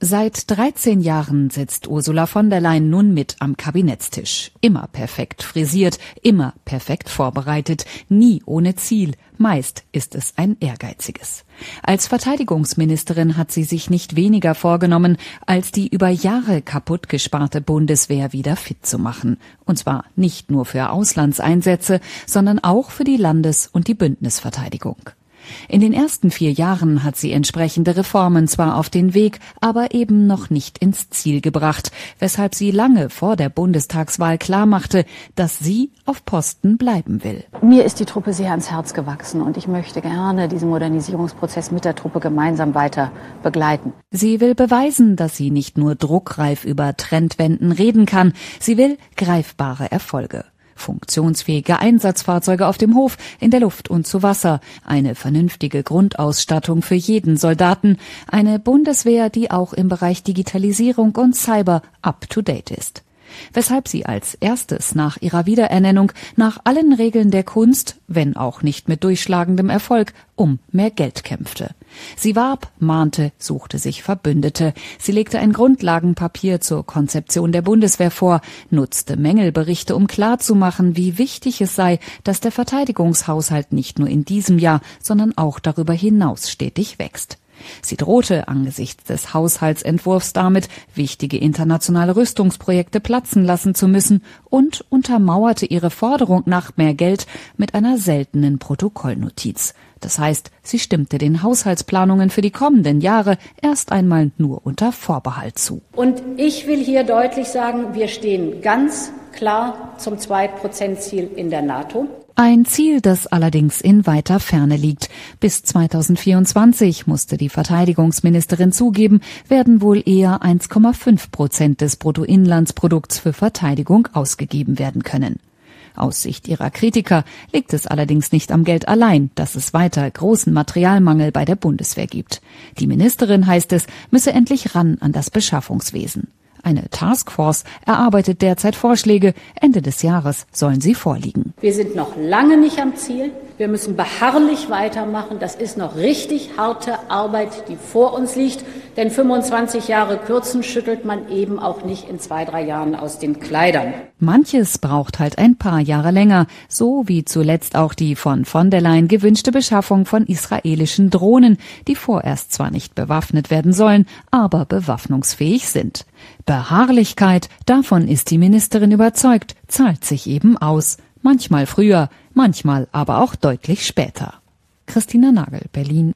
Seit 13 Jahren sitzt Ursula von der Leyen nun mit am Kabinettstisch. Immer perfekt frisiert, immer perfekt vorbereitet, nie ohne Ziel. Meist ist es ein ehrgeiziges. Als Verteidigungsministerin hat sie sich nicht weniger vorgenommen, als die über Jahre kaputt gesparte Bundeswehr wieder fit zu machen. Und zwar nicht nur für Auslandseinsätze, sondern auch für die Landes- und die Bündnisverteidigung. In den ersten vier Jahren hat sie entsprechende Reformen zwar auf den Weg, aber eben noch nicht ins Ziel gebracht, weshalb sie lange vor der Bundestagswahl klarmachte, dass sie auf Posten bleiben will. Mir ist die Truppe sehr ans Herz gewachsen und ich möchte gerne diesen Modernisierungsprozess mit der Truppe gemeinsam weiter begleiten. Sie will beweisen, dass sie nicht nur druckreif über Trendwenden reden kann, sie will greifbare Erfolge funktionsfähige Einsatzfahrzeuge auf dem Hof, in der Luft und zu Wasser, eine vernünftige Grundausstattung für jeden Soldaten, eine Bundeswehr, die auch im Bereich Digitalisierung und Cyber up-to-date ist weshalb sie als erstes nach ihrer Wiederernennung nach allen Regeln der Kunst, wenn auch nicht mit durchschlagendem Erfolg, um mehr Geld kämpfte. Sie warb, mahnte, suchte sich Verbündete. Sie legte ein Grundlagenpapier zur Konzeption der Bundeswehr vor, nutzte Mängelberichte, um klarzumachen, wie wichtig es sei, dass der Verteidigungshaushalt nicht nur in diesem Jahr, sondern auch darüber hinaus stetig wächst. Sie drohte angesichts des Haushaltsentwurfs damit, wichtige internationale Rüstungsprojekte platzen lassen zu müssen und untermauerte ihre Forderung nach mehr Geld mit einer seltenen Protokollnotiz. Das heißt, sie stimmte den Haushaltsplanungen für die kommenden Jahre erst einmal nur unter Vorbehalt zu. Und ich will hier deutlich sagen, wir stehen ganz klar zum Zwei-Prozent-Ziel in der NATO. Ein Ziel, das allerdings in weiter Ferne liegt. Bis 2024 musste die Verteidigungsministerin zugeben, werden wohl eher 1,5 Prozent des Bruttoinlandsprodukts für Verteidigung ausgegeben werden können. Aus Sicht ihrer Kritiker liegt es allerdings nicht am Geld allein, dass es weiter großen Materialmangel bei der Bundeswehr gibt. Die Ministerin heißt es, müsse endlich ran an das Beschaffungswesen. Eine Taskforce erarbeitet derzeit Vorschläge. Ende des Jahres sollen sie vorliegen. Wir sind noch lange nicht am Ziel. Wir müssen beharrlich weitermachen. Das ist noch richtig harte Arbeit, die vor uns liegt. Denn 25 Jahre kürzen schüttelt man eben auch nicht in zwei, drei Jahren aus den Kleidern. Manches braucht halt ein paar Jahre länger, so wie zuletzt auch die von von der Leyen gewünschte Beschaffung von israelischen Drohnen, die vorerst zwar nicht bewaffnet werden sollen, aber bewaffnungsfähig sind. Beharrlichkeit, davon ist die Ministerin überzeugt, zahlt sich eben aus. Manchmal früher, manchmal aber auch deutlich später. Christina Nagel, Berlin.